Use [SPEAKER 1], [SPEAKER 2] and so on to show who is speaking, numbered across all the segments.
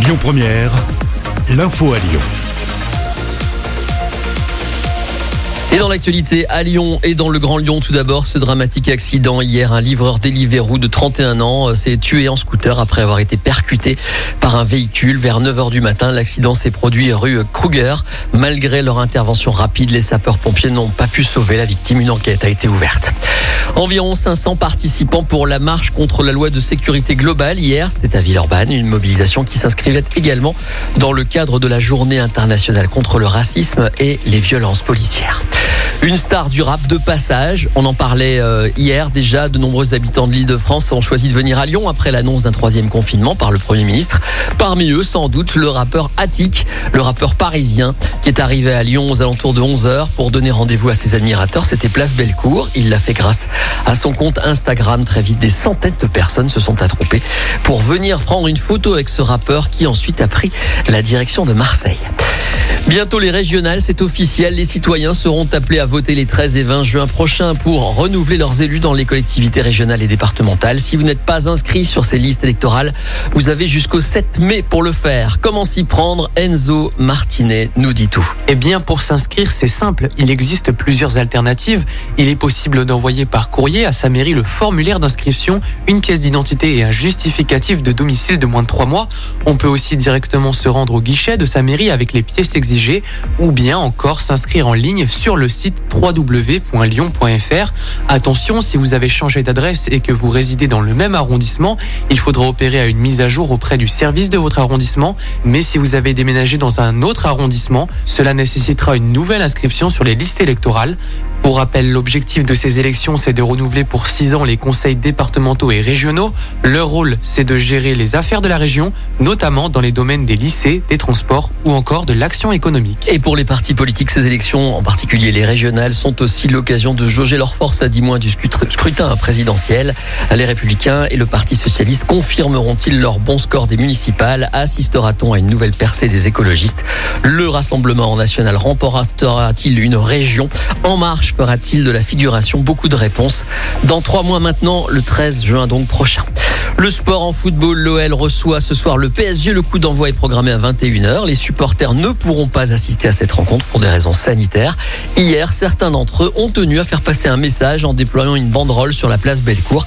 [SPEAKER 1] Lyon Première, l'info à Lyon.
[SPEAKER 2] Et dans l'actualité à Lyon et dans le Grand Lyon, tout d'abord, ce dramatique accident hier. Un livreur Deliveroo de 31 ans s'est tué en scooter après avoir été percuté par un véhicule vers 9h du matin. L'accident s'est produit rue Kruger. Malgré leur intervention rapide, les sapeurs-pompiers n'ont pas pu sauver la victime. Une enquête a été ouverte. Environ 500 participants pour la marche contre la loi de sécurité globale. Hier, c'était à Villeurbanne, une mobilisation qui s'inscrivait également dans le cadre de la journée internationale contre le racisme et les violences policières. Une star du rap de passage. On en parlait euh, hier déjà. De nombreux habitants de l'île de France ont choisi de venir à Lyon après l'annonce d'un troisième confinement par le Premier ministre. Parmi eux, sans doute, le rappeur Attic, le rappeur parisien, qui est arrivé à Lyon aux alentours de 11h pour donner rendez-vous à ses admirateurs. C'était Place Bellecour. Il l'a fait grâce à son compte Instagram. Très vite, des centaines de personnes se sont attroupées pour venir prendre une photo avec ce rappeur qui ensuite a pris la direction de Marseille. Bientôt les régionales, c'est officiel. Les citoyens seront appelés à voter les 13 et 20 juin prochains pour renouveler leurs élus dans les collectivités régionales et départementales. Si vous n'êtes pas inscrit sur ces listes électorales, vous avez jusqu'au 7 mai pour le faire. Comment s'y prendre? Enzo Martinet nous dit tout.
[SPEAKER 3] Eh bien, pour s'inscrire, c'est simple. Il existe plusieurs alternatives. Il est possible d'envoyer par courrier à sa mairie le formulaire d'inscription, une pièce d'identité et un justificatif de domicile de moins de 3 mois. On peut aussi directement se rendre au guichet de sa mairie avec les pièces ou bien encore s'inscrire en ligne sur le site www.lyon.fr. Attention, si vous avez changé d'adresse et que vous résidez dans le même arrondissement, il faudra opérer à une mise à jour auprès du service de votre arrondissement. Mais si vous avez déménagé dans un autre arrondissement, cela nécessitera une nouvelle inscription sur les listes électorales. Pour rappel, l'objectif de ces élections, c'est de renouveler pour six ans les conseils départementaux et régionaux. Leur rôle, c'est de gérer les affaires de la région, notamment dans les domaines des lycées, des transports ou encore de l'action économique.
[SPEAKER 2] Et pour les partis politiques, ces élections, en particulier les régionales, sont aussi l'occasion de jauger leur force à 10 mois du scrutin présidentiel. Les Républicains et le Parti Socialiste confirmeront-ils leur bon score des municipales Assistera-t-on à une nouvelle percée des écologistes Le Rassemblement national remportera-t-il une région En marche fera-t-il de la figuration Beaucoup de réponses dans trois mois maintenant, le 13 juin donc prochain. Le sport en football, l'OL reçoit ce soir le PSG. Le coup d'envoi est programmé à 21h. Les supporters ne pourront pas assister à cette rencontre pour des raisons sanitaires. Hier, certains d'entre eux ont tenu à faire passer un message en déployant une banderole sur la place Bellecour.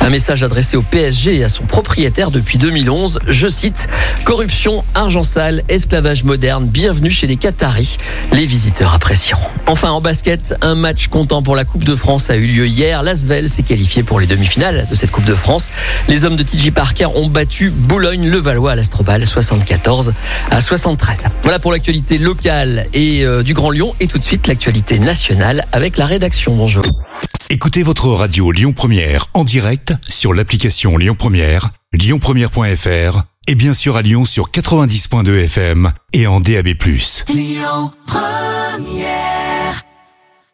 [SPEAKER 2] Un message adressé au PSG et à son propriétaire depuis 2011. Je cite, corruption, argent sale, esclavage moderne, bienvenue chez les Qataris. Les visiteurs apprécieront. Enfin, en basket, un match comptant pour la Coupe de France a eu lieu hier. L'Asvel s'est qualifié pour les demi-finales de cette Coupe de France. De TJ Parker ont battu Boulogne-le-Valois à l'Astrobal 74 à 73. Voilà pour l'actualité locale et euh, du Grand Lyon et tout de suite l'actualité nationale avec la rédaction. Bonjour.
[SPEAKER 1] Écoutez votre radio Lyon Première en direct sur l'application Lyon Première, lyonpremière.fr et bien sûr à Lyon sur 90.2 FM et en DAB+. Lyon Première